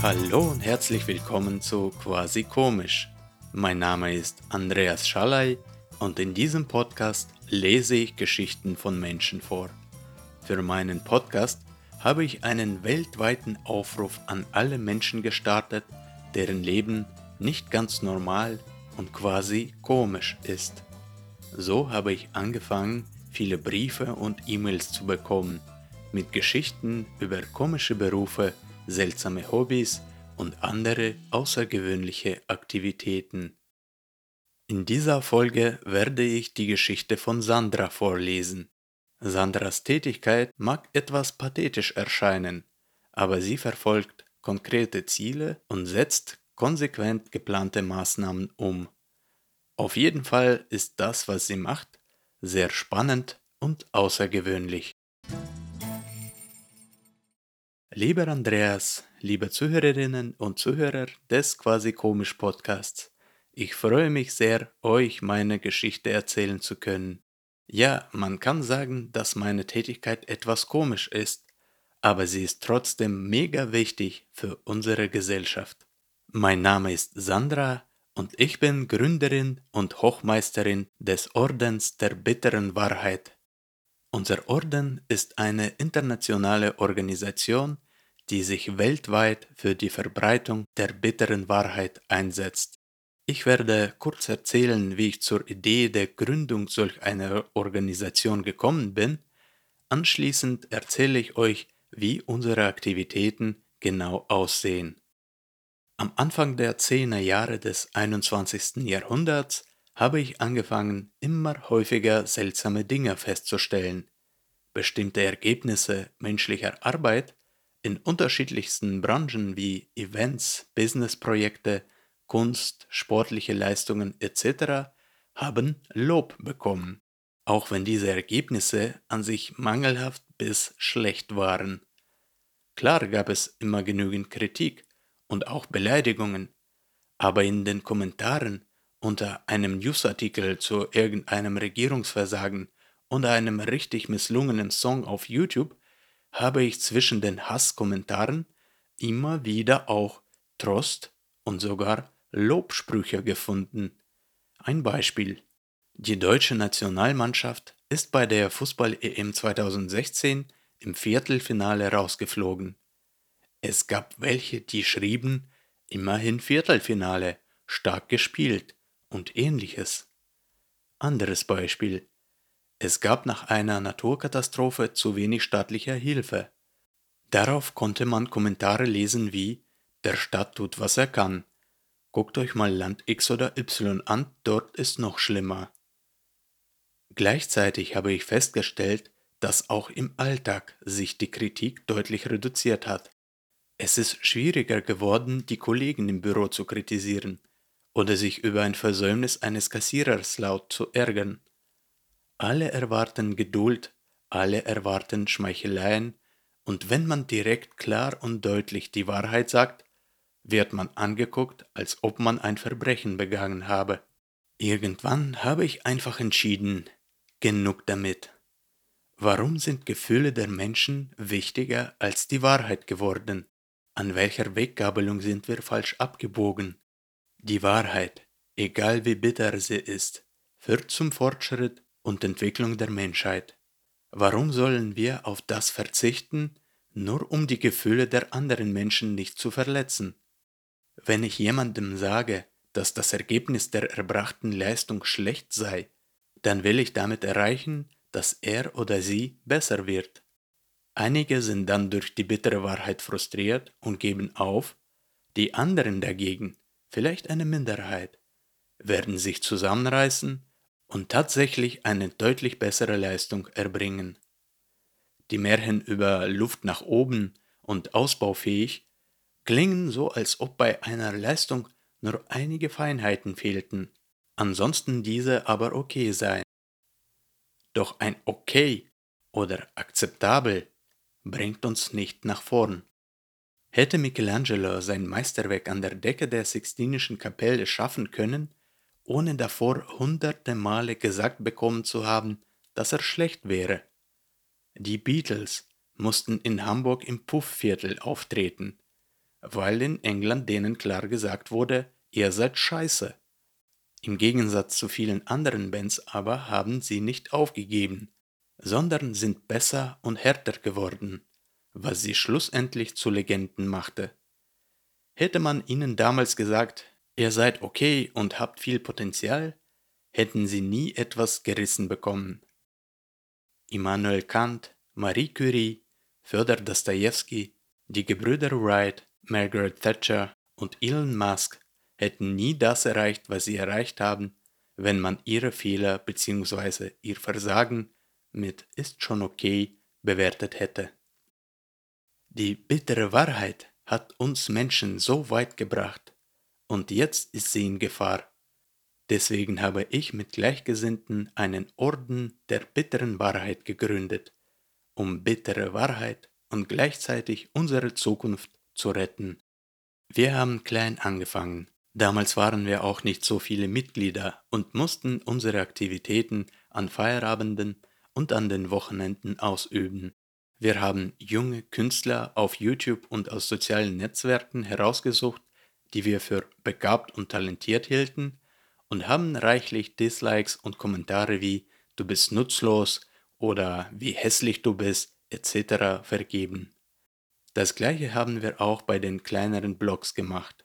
Hallo und herzlich willkommen zu Quasi Komisch. Mein Name ist Andreas Schalay und in diesem Podcast lese ich Geschichten von Menschen vor. Für meinen Podcast habe ich einen weltweiten Aufruf an alle Menschen gestartet, deren Leben nicht ganz normal und quasi komisch ist. So habe ich angefangen, viele Briefe und E-Mails zu bekommen, mit Geschichten über komische Berufe, seltsame Hobbys und andere außergewöhnliche Aktivitäten. In dieser Folge werde ich die Geschichte von Sandra vorlesen. Sandras Tätigkeit mag etwas pathetisch erscheinen, aber sie verfolgt konkrete Ziele und setzt konsequent geplante Maßnahmen um. Auf jeden Fall ist das, was sie macht, sehr spannend und außergewöhnlich. Lieber Andreas, liebe Zuhörerinnen und Zuhörer des Quasi Komisch Podcasts, ich freue mich sehr, euch meine Geschichte erzählen zu können. Ja, man kann sagen, dass meine Tätigkeit etwas komisch ist, aber sie ist trotzdem mega wichtig für unsere Gesellschaft. Mein Name ist Sandra und ich bin Gründerin und Hochmeisterin des Ordens der bitteren Wahrheit. Unser Orden ist eine internationale Organisation, die sich weltweit für die Verbreitung der bitteren Wahrheit einsetzt. Ich werde kurz erzählen, wie ich zur Idee der Gründung solch einer Organisation gekommen bin. Anschließend erzähle ich euch, wie unsere Aktivitäten genau aussehen. Am Anfang der 10er Jahre des 21. Jahrhunderts habe ich angefangen, immer häufiger seltsame Dinge festzustellen. Bestimmte Ergebnisse menschlicher Arbeit in unterschiedlichsten Branchen wie Events, Businessprojekte, Kunst, sportliche Leistungen etc. haben Lob bekommen, auch wenn diese Ergebnisse an sich mangelhaft bis schlecht waren. Klar gab es immer genügend Kritik und auch Beleidigungen, aber in den Kommentaren unter einem Newsartikel zu irgendeinem Regierungsversagen oder einem richtig misslungenen Song auf YouTube habe ich zwischen den Hasskommentaren immer wieder auch Trost und sogar Lobsprüche gefunden. Ein Beispiel. Die deutsche Nationalmannschaft ist bei der Fußball-EM 2016 im Viertelfinale rausgeflogen. Es gab welche, die schrieben, immerhin Viertelfinale, stark gespielt und ähnliches. Anderes Beispiel. Es gab nach einer Naturkatastrophe zu wenig staatlicher Hilfe. Darauf konnte man Kommentare lesen wie Der Staat tut, was er kann. Guckt euch mal Land X oder Y an, dort ist noch schlimmer. Gleichzeitig habe ich festgestellt, dass auch im Alltag sich die Kritik deutlich reduziert hat. Es ist schwieriger geworden, die Kollegen im Büro zu kritisieren oder sich über ein Versäumnis eines Kassierers laut zu ärgern. Alle erwarten Geduld, alle erwarten Schmeicheleien, und wenn man direkt klar und deutlich die Wahrheit sagt, wird man angeguckt, als ob man ein Verbrechen begangen habe. Irgendwann habe ich einfach entschieden, genug damit. Warum sind Gefühle der Menschen wichtiger als die Wahrheit geworden? An welcher Weggabelung sind wir falsch abgebogen? Die Wahrheit, egal wie bitter sie ist, führt zum Fortschritt und Entwicklung der Menschheit. Warum sollen wir auf das verzichten, nur um die Gefühle der anderen Menschen nicht zu verletzen? Wenn ich jemandem sage, dass das Ergebnis der erbrachten Leistung schlecht sei, dann will ich damit erreichen, dass er oder sie besser wird. Einige sind dann durch die bittere Wahrheit frustriert und geben auf, die anderen dagegen, vielleicht eine Minderheit, werden sich zusammenreißen und tatsächlich eine deutlich bessere Leistung erbringen. Die Märchen über Luft nach oben und ausbaufähig klingen so, als ob bei einer Leistung nur einige Feinheiten fehlten, ansonsten diese aber okay seien. Doch ein okay oder akzeptabel bringt uns nicht nach vorn. Hätte Michelangelo sein Meisterwerk an der Decke der Sixtinischen Kapelle schaffen können, ohne davor hunderte Male gesagt bekommen zu haben, dass er schlecht wäre. Die Beatles, mussten in Hamburg im Puffviertel auftreten, weil in England denen klar gesagt wurde, ihr seid scheiße. Im Gegensatz zu vielen anderen Bands aber haben sie nicht aufgegeben, sondern sind besser und härter geworden, was sie schlussendlich zu Legenden machte. Hätte man ihnen damals gesagt, ihr seid okay und habt viel Potenzial, hätten sie nie etwas gerissen bekommen. Immanuel Kant, Marie Curie, Fyodor Dostoevsky, die Gebrüder Wright, Margaret Thatcher und Elon Musk hätten nie das erreicht, was sie erreicht haben, wenn man ihre Fehler bzw. ihr Versagen mit ist schon okay bewertet hätte. Die bittere Wahrheit hat uns Menschen so weit gebracht, und jetzt ist sie in Gefahr. Deswegen habe ich mit Gleichgesinnten einen Orden der bitteren Wahrheit gegründet, um bittere Wahrheit und gleichzeitig unsere Zukunft zu retten. Wir haben klein angefangen. Damals waren wir auch nicht so viele Mitglieder und mussten unsere Aktivitäten an Feierabenden und an den Wochenenden ausüben. Wir haben junge Künstler auf YouTube und aus sozialen Netzwerken herausgesucht, die wir für begabt und talentiert hielten, und haben reichlich Dislikes und Kommentare wie du bist nutzlos oder wie hässlich du bist etc. vergeben. Das gleiche haben wir auch bei den kleineren Blogs gemacht.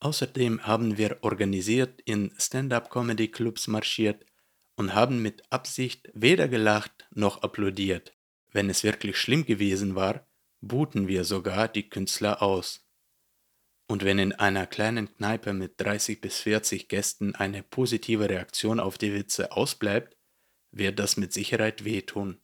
Außerdem haben wir organisiert in Stand-up-Comedy-Clubs marschiert und haben mit Absicht weder gelacht noch applaudiert. Wenn es wirklich schlimm gewesen war, buhten wir sogar die Künstler aus. Und wenn in einer kleinen Kneipe mit 30 bis 40 Gästen eine positive Reaktion auf die Witze ausbleibt, wird das mit Sicherheit wehtun.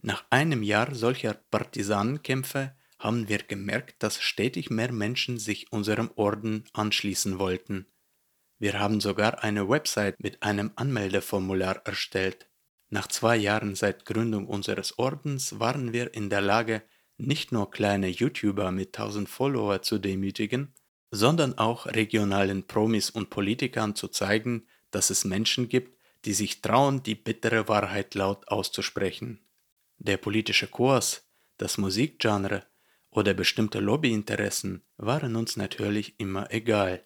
Nach einem Jahr solcher Partisanenkämpfe haben wir gemerkt, dass stetig mehr Menschen sich unserem Orden anschließen wollten. Wir haben sogar eine Website mit einem Anmeldeformular erstellt. Nach zwei Jahren seit Gründung unseres Ordens waren wir in der Lage, nicht nur kleine YouTuber mit 1000 Follower zu demütigen, sondern auch regionalen Promis und Politikern zu zeigen, dass es Menschen gibt, die sich trauen, die bittere Wahrheit laut auszusprechen. Der politische Kurs, das Musikgenre oder bestimmte Lobbyinteressen waren uns natürlich immer egal.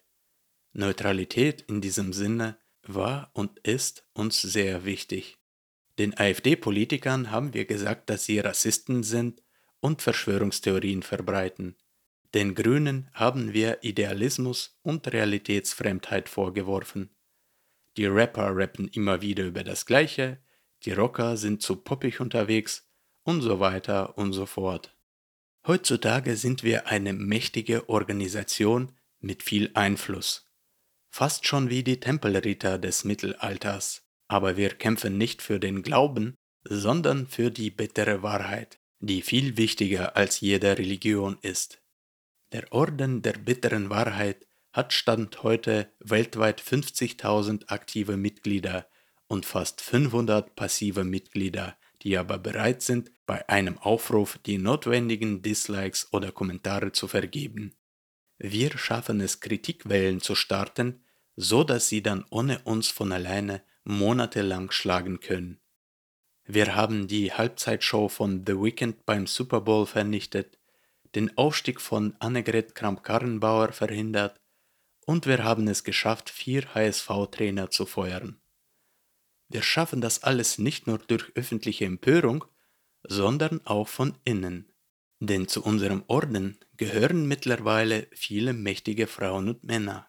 Neutralität in diesem Sinne war und ist uns sehr wichtig. Den AfD-Politikern haben wir gesagt, dass sie Rassisten sind und Verschwörungstheorien verbreiten. Den Grünen haben wir Idealismus und Realitätsfremdheit vorgeworfen. Die Rapper rappen immer wieder über das Gleiche, die Rocker sind zu poppig unterwegs und so weiter und so fort. Heutzutage sind wir eine mächtige Organisation mit viel Einfluss. Fast schon wie die Tempelritter des Mittelalters aber wir kämpfen nicht für den Glauben, sondern für die bittere Wahrheit, die viel wichtiger als jede Religion ist. Der Orden der bitteren Wahrheit hat Stand heute weltweit 50.000 aktive Mitglieder und fast 500 passive Mitglieder, die aber bereit sind, bei einem Aufruf die notwendigen Dislikes oder Kommentare zu vergeben. Wir schaffen es, Kritikwellen zu starten, so dass sie dann ohne uns von alleine monatelang schlagen können. Wir haben die Halbzeitshow von The Weeknd beim Super Bowl vernichtet, den Aufstieg von Annegret Kramp-Karrenbauer verhindert und wir haben es geschafft, vier HSV-Trainer zu feuern. Wir schaffen das alles nicht nur durch öffentliche Empörung, sondern auch von innen. Denn zu unserem Orden gehören mittlerweile viele mächtige Frauen und Männer.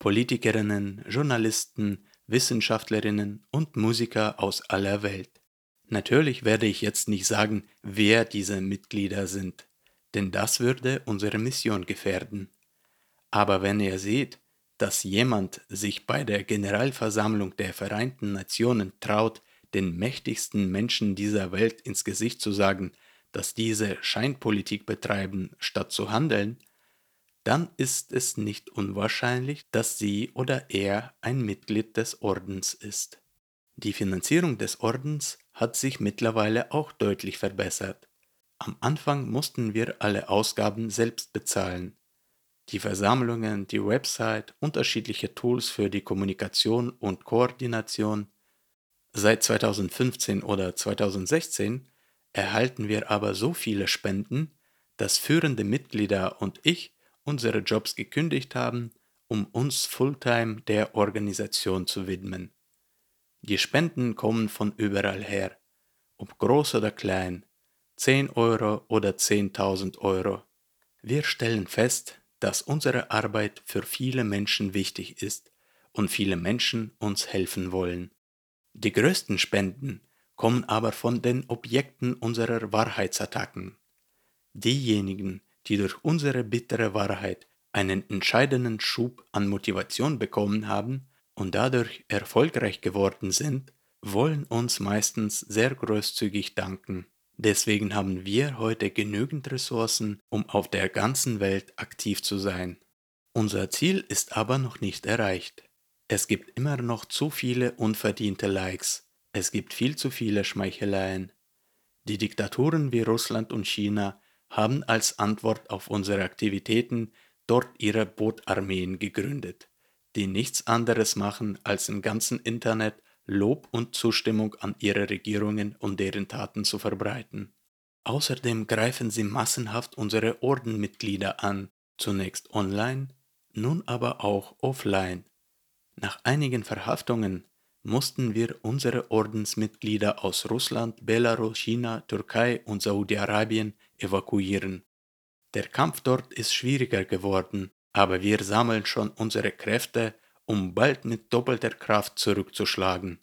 Politikerinnen, Journalisten, Wissenschaftlerinnen und Musiker aus aller Welt. Natürlich werde ich jetzt nicht sagen, wer diese Mitglieder sind, denn das würde unsere Mission gefährden. Aber wenn ihr seht, dass jemand sich bei der Generalversammlung der Vereinten Nationen traut, den mächtigsten Menschen dieser Welt ins Gesicht zu sagen, dass diese Scheinpolitik betreiben, statt zu handeln, dann ist es nicht unwahrscheinlich, dass sie oder er ein Mitglied des Ordens ist. Die Finanzierung des Ordens hat sich mittlerweile auch deutlich verbessert. Am Anfang mussten wir alle Ausgaben selbst bezahlen. Die Versammlungen, die Website, unterschiedliche Tools für die Kommunikation und Koordination. Seit 2015 oder 2016 erhalten wir aber so viele Spenden, dass führende Mitglieder und ich unsere Jobs gekündigt haben, um uns Fulltime der Organisation zu widmen. Die Spenden kommen von überall her, ob groß oder klein, 10 Euro oder 10.000 Euro. Wir stellen fest, dass unsere Arbeit für viele Menschen wichtig ist und viele Menschen uns helfen wollen. Die größten Spenden kommen aber von den Objekten unserer Wahrheitsattacken. Diejenigen, die durch unsere bittere Wahrheit einen entscheidenden Schub an Motivation bekommen haben und dadurch erfolgreich geworden sind, wollen uns meistens sehr großzügig danken. Deswegen haben wir heute genügend Ressourcen, um auf der ganzen Welt aktiv zu sein. Unser Ziel ist aber noch nicht erreicht. Es gibt immer noch zu viele unverdiente Likes. Es gibt viel zu viele Schmeicheleien. Die Diktaturen wie Russland und China haben als Antwort auf unsere Aktivitäten dort ihre Bootarmeen gegründet, die nichts anderes machen, als im ganzen Internet Lob und Zustimmung an ihre Regierungen und deren Taten zu verbreiten. Außerdem greifen sie massenhaft unsere Ordenmitglieder an, zunächst online, nun aber auch offline. Nach einigen Verhaftungen mussten wir unsere Ordensmitglieder aus Russland, Belarus, China, Türkei und Saudi-Arabien evakuieren. Der Kampf dort ist schwieriger geworden, aber wir sammeln schon unsere Kräfte um bald mit doppelter Kraft zurückzuschlagen.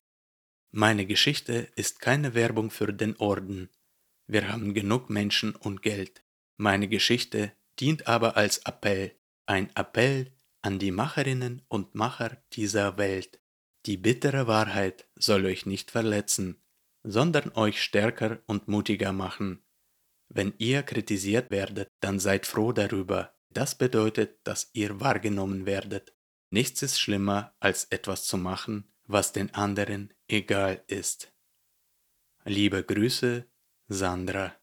Meine Geschichte ist keine Werbung für den Orden. Wir haben genug Menschen und Geld. Meine Geschichte dient aber als Appell, ein Appell an die Macherinnen und Macher dieser Welt. Die bittere Wahrheit soll euch nicht verletzen, sondern euch stärker und mutiger machen. Wenn ihr kritisiert werdet, dann seid froh darüber. Das bedeutet, dass ihr wahrgenommen werdet. Nichts ist schlimmer, als etwas zu machen, was den anderen egal ist. Liebe Grüße, Sandra.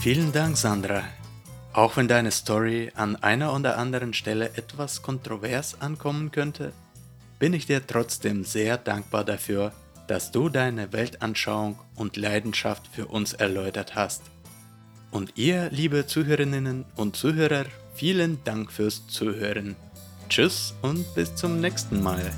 Vielen Dank, Sandra. Auch wenn deine Story an einer oder anderen Stelle etwas kontrovers ankommen könnte, bin ich dir trotzdem sehr dankbar dafür, dass du deine Weltanschauung und Leidenschaft für uns erläutert hast. Und ihr, liebe Zuhörerinnen und Zuhörer, vielen Dank fürs Zuhören. Tschüss und bis zum nächsten Mal.